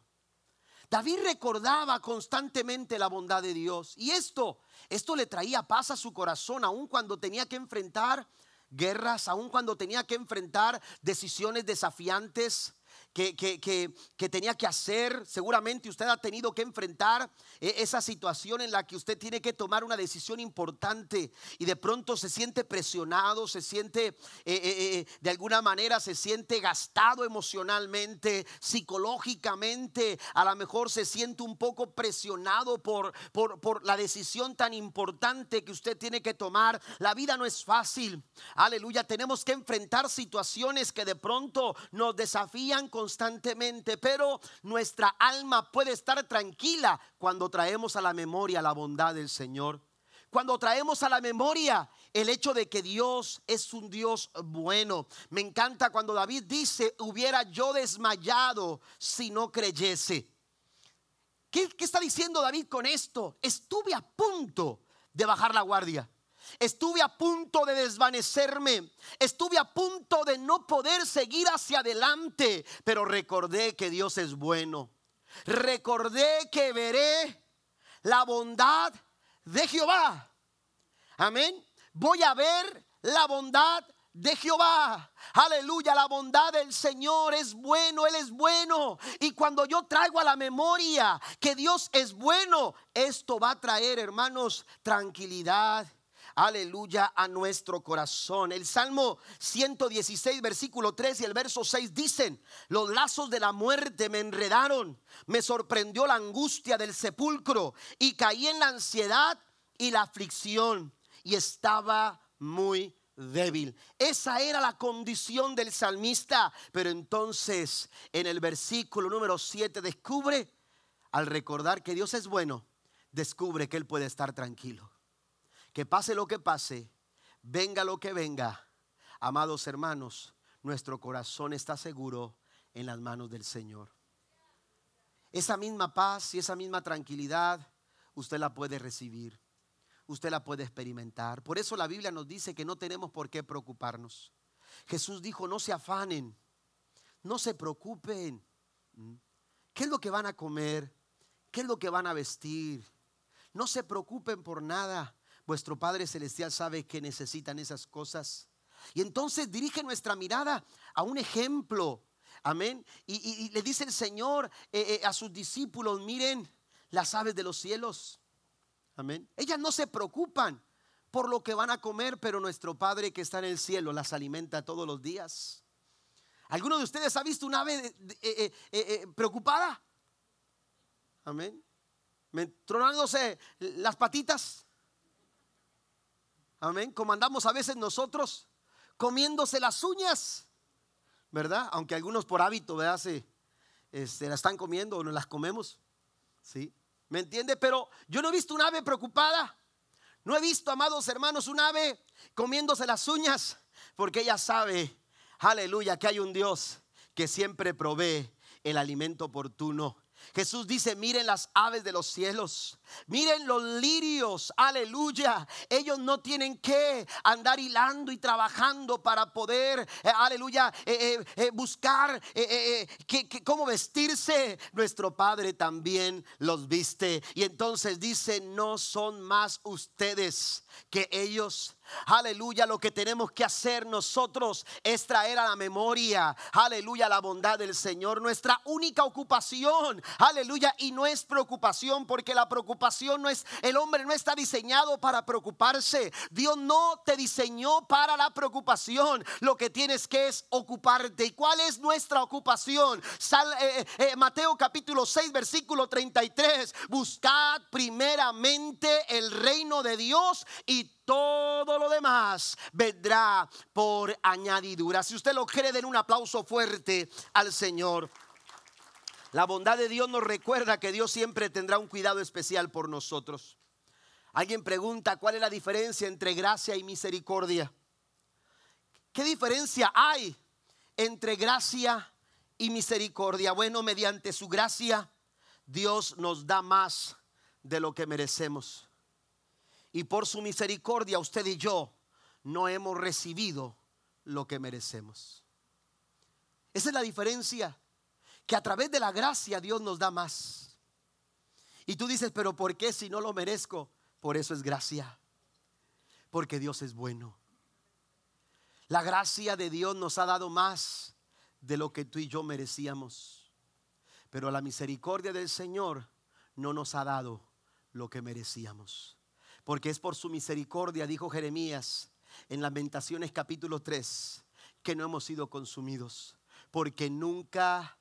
David recordaba constantemente la bondad de Dios y esto, esto le traía paz a su corazón aun cuando tenía que enfrentar guerras, aun cuando tenía que enfrentar decisiones desafiantes, que, tenía que hacer. Seguramente usted ha tenido que enfrentar eh, esa situación en la que usted tiene que tomar una decisión importante y de pronto se siente presionado, se siente eh, eh, de alguna manera, se siente gastado emocionalmente, psicológicamente, a lo mejor se siente un poco presionado por, por, por la decisión tan importante que usted tiene que tomar. La vida no es fácil. Aleluya, tenemos que enfrentar situaciones que de pronto nos desafían constantemente, pero nuestra alma puede estar tranquila cuando traemos a la memoria la bondad del Señor. Cuando traemos a la memoria el hecho de que Dios es un Dios bueno. Me encanta cuando David dice, hubiera yo desmayado si no creyese. ¿Qué, qué está diciendo David con esto? Estuve a punto de bajar la guardia. Estuve a punto de desvanecerme. Estuve a punto de no poder seguir hacia adelante. Pero recordé que Dios es bueno. Recordé que veré la bondad de Jehová. Amén. Voy a ver la bondad de Jehová. Aleluya, la bondad del Señor es bueno, Él es bueno. Y cuando yo traigo a la memoria que Dios es bueno, esto va a traer, hermanos, tranquilidad aleluya, a nuestro corazón. El Salmo 116, versículo 3 y el verso 6 dicen, los lazos de la muerte me enredaron, me sorprendió la angustia del sepulcro y caí en la ansiedad y la aflicción y estaba muy débil. Esa era la condición del salmista. Pero entonces en el versículo número 7 descubre, al recordar que Dios es bueno, descubre que Él puede estar tranquilo que pase lo que pase, venga lo que venga, amados hermanos, nuestro corazón está seguro en las manos del Señor. Esa misma paz y esa misma tranquilidad usted la puede recibir, usted la puede experimentar. Por eso la Biblia nos dice que no tenemos por qué preocuparnos. Jesús dijo, no se afanen, no se preocupen. ¿Mm? ¿Qué es lo que van a comer? ¿Qué es lo que van a vestir? No se preocupen por nada. Vuestro Padre Celestial sabe que necesitan esas cosas. Y entonces dirige nuestra mirada a un ejemplo. Amén. Y, le dice el Señor eh, eh, a sus discípulos, miren las aves de los cielos. Amén. Ellas no se preocupan por lo que van a comer, pero nuestro Padre que está en el cielo las alimenta todos los días. ¿Alguno de ustedes ha visto una ave eh, preocupada? Amén. Tronándose las patitas. Amén. Como andamos a veces nosotros comiéndose las uñas, ¿verdad? Aunque algunos por hábito, ¿verdad? Se, este, la están comiendo o no las comemos. ¿Sí? ¿Me entiende? Pero yo no he visto un ave preocupada. No he visto, amados hermanos, un ave comiéndose las uñas, porque ella sabe, aleluya, que hay un Dios que siempre provee el alimento oportuno Jesús dice, miren las aves de los cielos, miren los lirios, aleluya. Ellos no tienen que andar hilando y trabajando para poder, eh, aleluya, eh, eh, buscar cómo vestirse. Nuestro Padre también los viste. Y entonces dice, no son más ustedes que ellos. Aleluya, lo que tenemos que hacer nosotros es traer a la memoria, aleluya, la bondad del Señor. Nuestra única ocupación, aleluya, y no es preocupación, porque la preocupación no es, el hombre no está diseñado para preocuparse. Dios no te diseñó para la preocupación. Lo que tienes que es ocuparte. ¿Y cuál es nuestra ocupación? Eh, eh, eh, Mateo capítulo 6, versículo 33. Buscad primeramente el reino de Dios y todo lo demás vendrá por añadidura. Si usted lo cree, den un aplauso fuerte al Señor. La bondad de Dios nos recuerda que Dios siempre tendrá un cuidado especial por nosotros. Alguien pregunta cuál es la diferencia entre gracia y misericordia. ¿Qué diferencia hay entre gracia y misericordia? Bueno, mediante su gracia Dios nos da más de lo que merecemos y por su misericordia usted y yo no hemos recibido lo que merecemos. Esa es la diferencia, que a través de la gracia Dios nos da más. Y tú dices, pero ¿por qué si no lo merezco? Por eso es gracia, porque Dios es bueno. La gracia de Dios nos ha dado más de lo que tú y yo merecíamos. Pero la misericordia del Señor no nos ha dado lo que merecíamos porque es por su misericordia, dijo Jeremías en Lamentaciones capítulo 3, que no hemos sido consumidos, porque nunca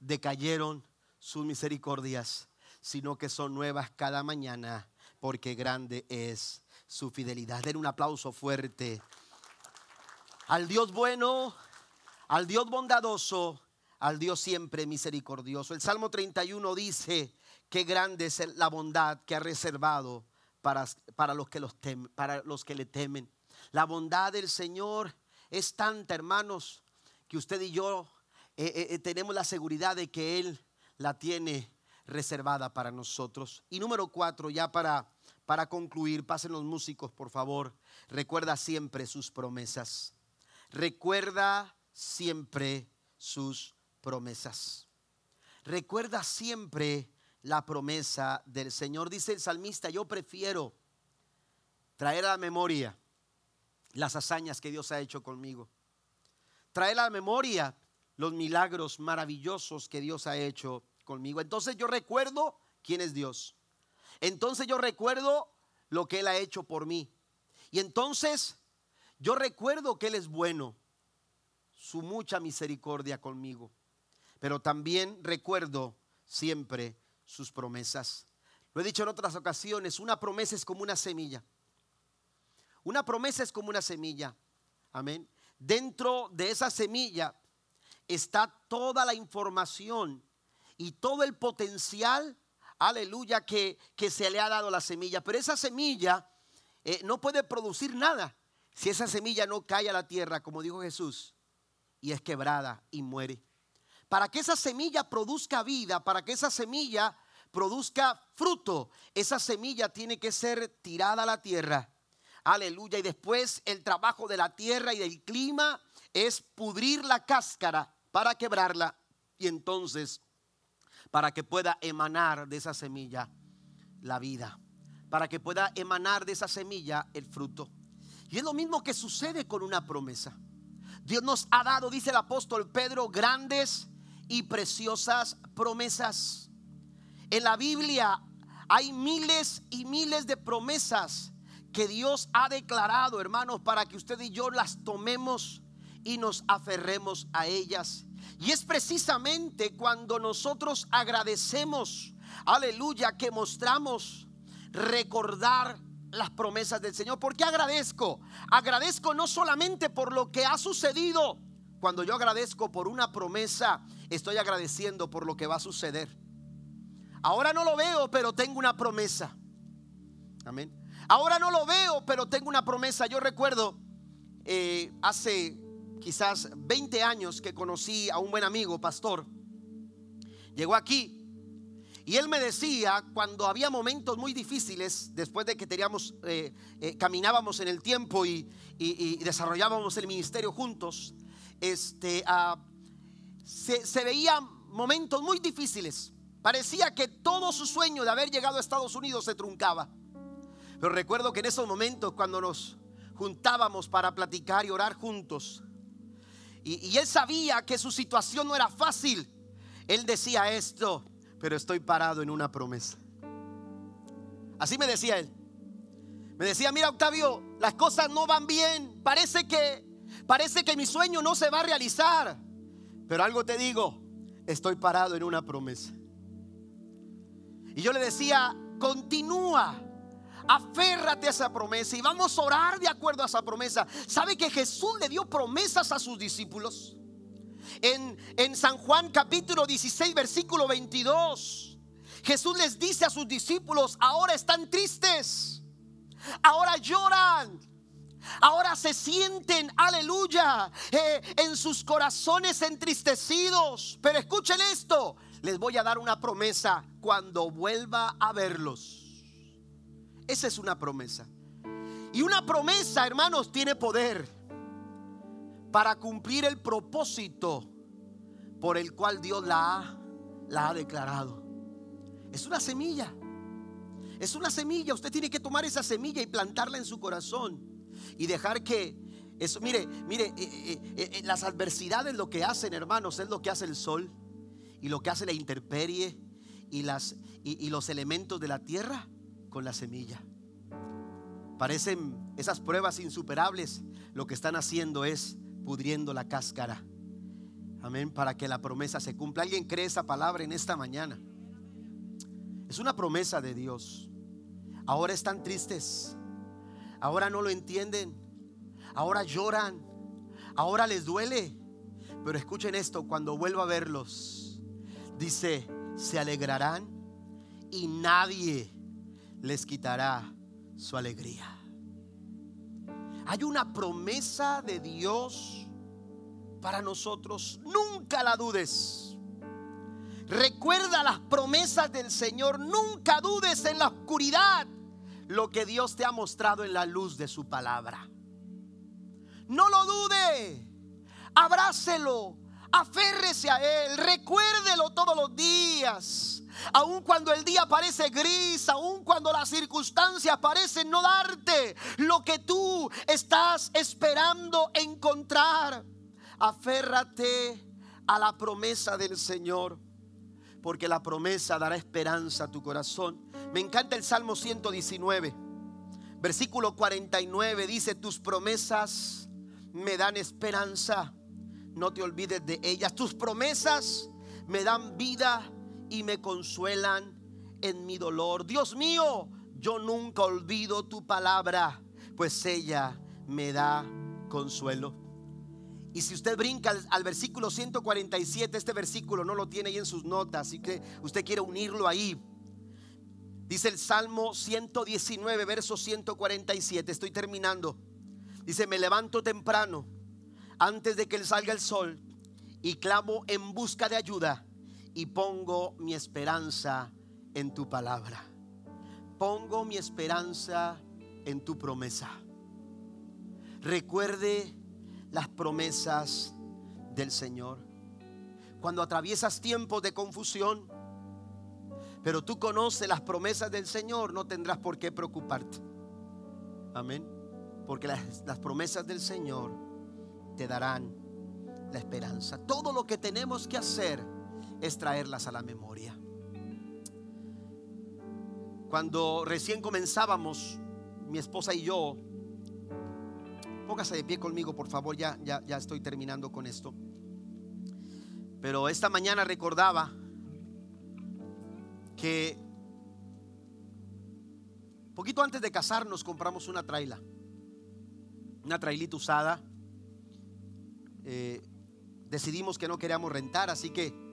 decayeron sus misericordias, sino que son nuevas cada mañana, porque grande es su fidelidad. Den un aplauso fuerte al Dios bueno, al Dios bondadoso, al Dios siempre misericordioso. El Salmo 31 dice, qué grande es la bondad que ha reservado para, para, los, que los temen, para los que le temen. La bondad del Señor es tanta, hermanos, que usted y yo eh, eh, eh, tenemos la seguridad de que Él la tiene reservada para nosotros. Y número cuatro, ya para, para concluir, pasen los músicos, por favor, recuerda siempre sus promesas. Recuerda siempre sus promesas. Recuerda siempre la promesa del Señor. Dice el salmista, yo prefiero traer a la memoria las hazañas que Dios ha hecho conmigo. Traer a la memoria los milagros maravillosos que Dios ha hecho conmigo. Entonces yo recuerdo quién es Dios. Entonces yo recuerdo lo que Él ha hecho por mí. Y entonces yo recuerdo que Él es bueno, su mucha misericordia conmigo. Pero también recuerdo siempre sus promesas. Lo he dicho en otras ocasiones, una promesa es como una semilla. Una promesa es como una semilla. Amén. Dentro de esa semilla está toda la información y todo el potencial, aleluya, que, que se le ha dado a la semilla. Pero esa semilla eh, no puede producir nada si esa semilla no cae a la tierra, como dijo Jesús, y es quebrada y muere. Para que esa semilla produzca vida, para que esa semilla produzca fruto, esa semilla tiene que ser tirada a la tierra. Aleluya. Y después el trabajo de la tierra y del clima es pudrir la cáscara para quebrarla y entonces para que pueda emanar de esa semilla la vida, para que pueda emanar de esa semilla el fruto. Y es lo mismo que sucede con una promesa. Dios nos ha dado, dice el apóstol Pedro, grandes y preciosas promesas. En la Biblia hay miles y miles de promesas que Dios ha declarado, hermanos, para que usted y yo las tomemos y nos aferremos a ellas. Y es precisamente cuando nosotros agradecemos, aleluya, que mostramos recordar las promesas del Señor. ¿Por qué agradezco? Agradezco no solamente por lo que ha sucedido. Cuando yo agradezco por una promesa, estoy agradeciendo por lo que va a suceder. Ahora no lo veo, pero tengo una promesa. Amén. Ahora no lo veo, pero tengo una promesa. Yo recuerdo eh, hace quizás 20 años que conocí a un buen amigo, pastor. Llegó aquí y él me decía, cuando había momentos muy difíciles, después de que teníamos, eh, eh, caminábamos en el tiempo y, desarrollábamos el ministerio juntos, este, ah, se, se veían momentos muy difíciles. Parecía que todo su sueño de haber llegado a Estados Unidos se truncaba. Pero recuerdo que en esos momentos, cuando nos juntábamos para platicar y orar juntos, y, él sabía que su situación no era fácil. Él decía esto, pero estoy parado en una promesa. Así me decía él. Me decía, mira Octavio, las cosas no van bien. Parece que, parece que mi sueño no se va a realizar. Pero algo te digo, estoy parado en una promesa. Y yo le decía, continúa Aférrate a esa promesa y vamos a orar de acuerdo a esa promesa. ¿Sabe que Jesús le dio promesas a sus discípulos? En, en San Juan capítulo 16, versículo 22, Jesús les dice a sus discípulos, ahora están tristes, ahora lloran. Ahora se sienten, aleluya, eh, en sus corazones entristecidos. Pero escuchen esto, les voy a dar una promesa cuando vuelva a verlos. Esa es una promesa. Y una promesa, hermanos, tiene poder para cumplir el propósito por el cual Dios la ha, la ha declarado. Es una semilla. Es una semilla. Usted tiene que tomar esa semilla y plantarla en su corazón. Y dejar que eso, mire, mire, eh, eh, eh, las adversidades lo que hacen, hermanos, es lo que hace el sol y lo que hace la intemperie y, las, y los elementos de la tierra con la semilla. Parecen esas pruebas insuperables. Lo que están haciendo es pudriendo la cáscara. Amén. Para que la promesa se cumpla. ¿Alguien cree esa palabra en esta mañana? Es una promesa de Dios. Ahora están tristes. Ahora no lo entienden. Ahora lloran. Ahora les duele. Pero escuchen esto, cuando vuelva a verlos, dice, se alegrarán y nadie les quitará su alegría. Hay una promesa de Dios para nosotros. Nunca la dudes. Recuerda las promesas del Señor. Nunca dudes en la oscuridad lo que Dios te ha mostrado en la luz de su palabra. No lo dude. Abrácelo. Aférrese a Él. Recuérdelo todos los días. Aun cuando el día parece gris, aun cuando las circunstancias parecen no darte lo que tú estás esperando encontrar. Aférrate a la promesa del Señor, porque la promesa dará esperanza a tu corazón. Me encanta el Salmo 119, versículo 49, dice, tus promesas me dan esperanza, no te olvides de ellas. Tus promesas me dan vida y me consuelan en mi dolor. Dios mío, yo nunca olvido tu palabra, pues ella me da consuelo. Y si usted brinca al, versículo 147, este versículo no lo tiene ahí en sus notas, así que usted quiere unirlo ahí. Dice el Salmo 119, verso 147, estoy terminando. Dice, me levanto temprano, antes de que salga el sol, y clamo en busca de ayuda y pongo mi esperanza en tu palabra. Pongo mi esperanza en tu promesa. Recuerde las promesas del Señor. Cuando atraviesas tiempos de confusión, pero tú conoces las promesas del Señor, no tendrás por qué preocuparte. Amén. Porque las, promesas del Señor te darán la esperanza. Todo lo que tenemos que hacer es traerlas a la memoria. Cuando recién comenzábamos, mi esposa y yo, póngase de pie conmigo, por favor, ya, ya, ya estoy terminando con esto. Pero esta mañana recordaba poquito antes de casarnos compramos una traila, una trailita usada. Eh, decidimos que no queríamos rentar, así que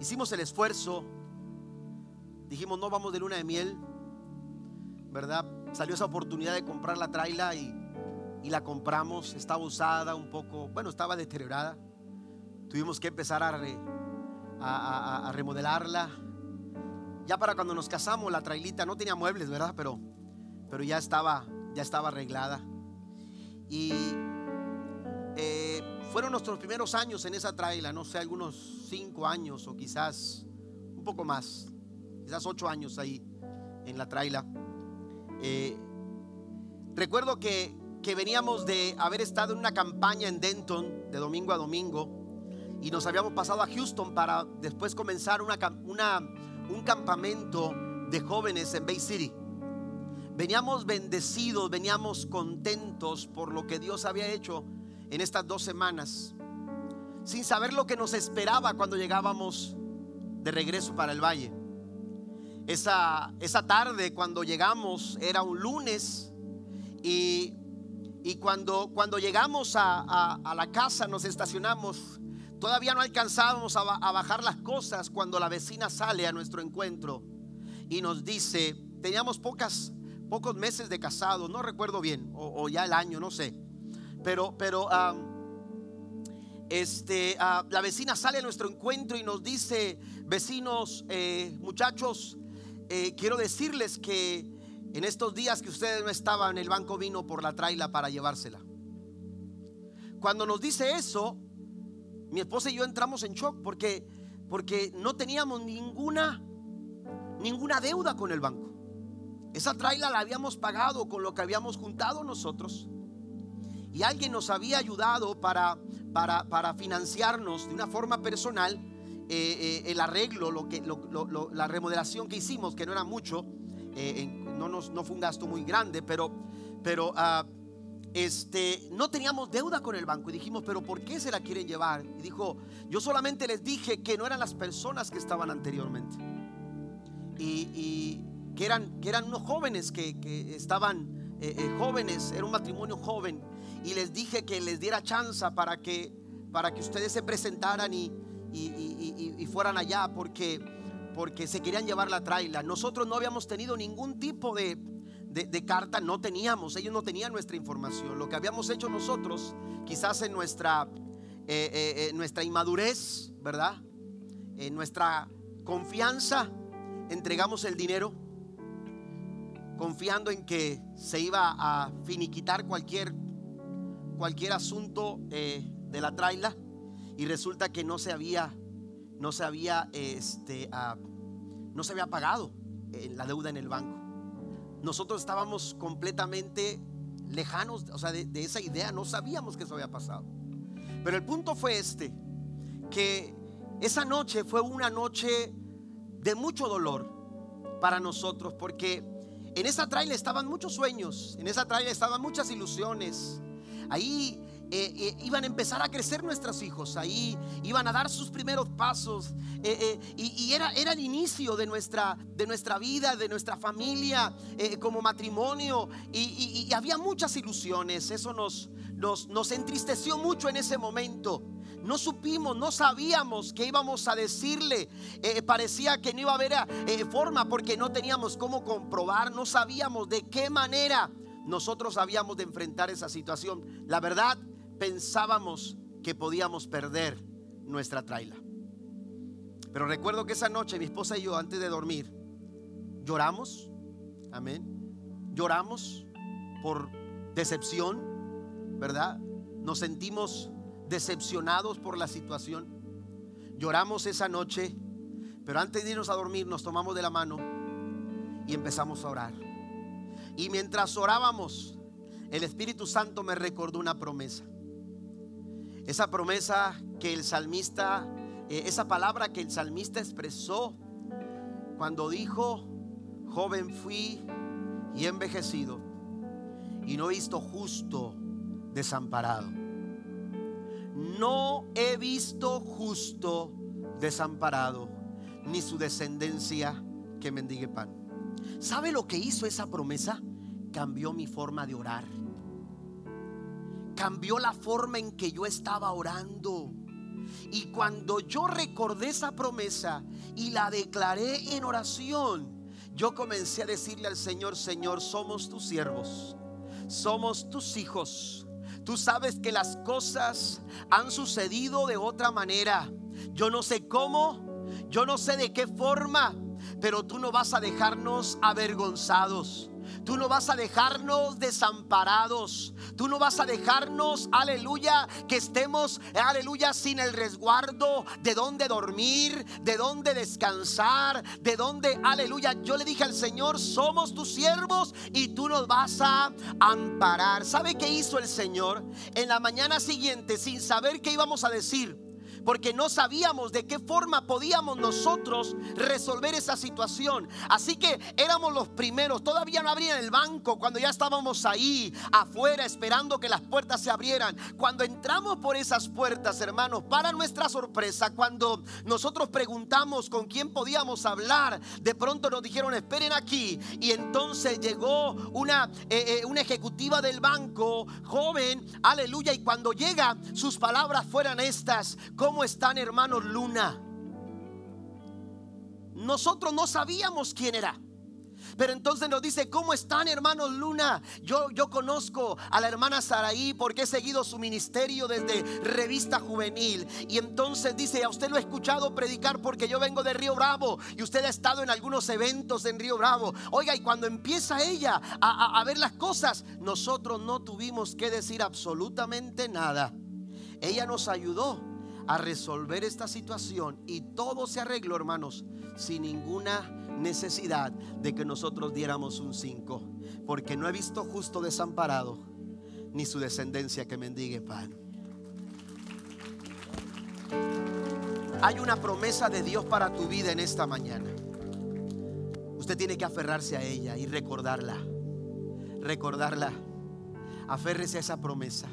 Hicimos el esfuerzo. Dijimos, no vamos de luna de miel. ¿Verdad? Salió esa oportunidad de comprar la traila y, la compramos. Estaba usada un poco, bueno, estaba deteriorada. Tuvimos que empezar a, remodelarla. Ya para cuando nos casamos, la trailita no tenía muebles, ¿verdad? Pero, pero ya, estaba, ya estaba arreglada. Y eh, fueron nuestros primeros años en esa traila, no sé, algunos cinco años o quizás un poco más, quizás ocho años ahí en la traila. Eh, recuerdo que, que veníamos de haber estado en una campaña en Denton de domingo a domingo y nos habíamos pasado a Houston para después comenzar una, una, un campamento de jóvenes en Bay City. Veníamos bendecidos, veníamos contentos por lo que Dios había hecho en estas dos semanas, sin saber lo que nos esperaba cuando llegábamos de regreso para el valle. Esa, esa tarde cuando llegamos era un lunes y, y cuando, cuando llegamos a, a, la casa nos estacionamos. Todavía no alcanzábamos a, bajar las cosas cuando la vecina sale a nuestro encuentro y nos dice, teníamos pocos meses de casado, no recuerdo bien, o, o ya el año, no sé pero, pero este, ah, la vecina sale a nuestro encuentro y nos dice, vecinos, eh, muchachos, eh, quiero decirles que en estos días que ustedes no estaban, el banco vino por la traila para llevársela. Cuando nos dice eso, mi esposa y yo entramos en shock porque, porque no teníamos ninguna, ninguna deuda con el banco. Esa traila la habíamos pagado con lo que habíamos juntado nosotros y alguien nos había ayudado para, para, financiarnos de una forma personal eh, eh, el arreglo, lo que, la remodelación que hicimos, que no era mucho, eh, no, no fue un gasto muy grande, pero, pero ah, este, no teníamos deuda con el banco y dijimos, pero ¿por qué se la quieren llevar? Y dijo, yo solamente les dije que no eran las personas que estaban anteriormente. Y, que, eran, que eran unos jóvenes que, que estaban jóvenes, era un matrimonio joven y les dije que les diera chance para que, para que ustedes se presentaran y, fueran allá porque, porque se querían llevar la traila. Nosotros no habíamos tenido ningún tipo de, carta, no teníamos, ellos no tenían nuestra información. Lo que habíamos hecho nosotros, quizás en nuestra, eh, eh, eh, nuestra inmadurez, ¿verdad? En nuestra confianza, entregamos el dinero confiando en que se iba a finiquitar cualquier, cualquier asunto de la traila y resulta que no se había, no se había, este, ah, no se había pagado la deuda en el banco. Nosotros estábamos completamente lejanos, o sea, de, esa idea, no sabíamos que eso había pasado. Pero el punto fue este, que esa noche fue una noche de mucho dolor para nosotros, porque en esa traila estaban muchos sueños, en esa traila estaban muchas ilusiones. Ahí eh, eh, iban a empezar a crecer nuestros hijos, ahí iban a dar sus primeros pasos eh, y, era, era, el inicio de nuestra, de nuestra vida, de nuestra familia como matrimonio y, había muchas ilusiones, eso nos, nos, nos entristeció mucho en ese momento. No supimos, no sabíamos qué íbamos a decirle. Parecía que no iba a haber forma porque no teníamos cómo comprobar, no sabíamos de qué manera nosotros habíamos de enfrentar esa situación. La verdad, pensábamos que podíamos perder nuestra traila. Pero recuerdo que esa noche mi esposa y yo, antes de dormir, lloramos. Amén. Lloramos por decepción, ¿verdad? Nos sentimos decepcionados por la situación. Lloramos esa noche, pero antes de irnos a dormir nos tomamos de la mano y empezamos a orar. Y mientras orábamos, el Espíritu Santo me recordó una promesa. Esa promesa que el salmista, eh, esa palabra que el salmista expresó cuando dijo, joven fui y envejecido y no he visto justo desamparado no he visto justo desamparado, ni su descendencia que mendigue pan. ¿Sabe lo que hizo esa promesa? Cambió mi forma de orar. Cambió la forma en que yo estaba orando. Y cuando yo recordé esa promesa y la declaré en oración, yo comencé a decirle al Señor, Señor, somos tus siervos, somos tus hijos Tú sabes que las cosas han sucedido de otra manera. Yo no sé cómo, yo no sé de qué forma, pero tú no vas a dejarnos avergonzados. Tú no vas a dejarnos desamparados. Tú no vas a dejarnos, aleluya, que estemos, aleluya, sin el resguardo de dónde dormir, de dónde descansar, de dónde, aleluya. Yo le dije al Señor, somos tus siervos y tú nos vas a amparar. ¿Sabe qué hizo el Señor? En la mañana siguiente, sin saber qué íbamos a decir, porque no sabíamos de qué forma podíamos nosotros resolver esa situación. Así que éramos los primeros, todavía no abrían el banco cuando ya estábamos ahí afuera esperando que las puertas se abrieran. Cuando entramos por esas puertas, hermanos, para nuestra sorpresa, cuando nosotros preguntamos con quién podíamos hablar, de pronto nos dijeron, esperen aquí. Y entonces llegó una, eh, eh, una ejecutiva del banco, joven, aleluya, y cuando llega, sus palabras fueran estas, ¿Cómo están hermanos Luna? Nosotros no sabíamos quién era. Pero entonces nos dice, ¿cómo están hermanos Luna? Yo, yo conozco a la hermana Saraí porque he seguido su ministerio desde revista juvenil. Y entonces dice, a usted lo he escuchado predicar porque yo vengo de Río Bravo y usted ha estado en algunos eventos en Río Bravo. Oiga, y cuando empieza ella a ver las cosas, nosotros no tuvimos que decir absolutamente nada. Ella nos ayudó a resolver esta situación y todo se arregló, hermanos, sin ninguna necesidad de que nosotros diéramos un 5, porque no he visto justo desamparado ni su descendencia que mendigue pan. Hay una promesa de Dios para tu vida en esta mañana. Usted tiene que aferrarse a ella y recordarla. Recordarla. Aférrese a esa promesa.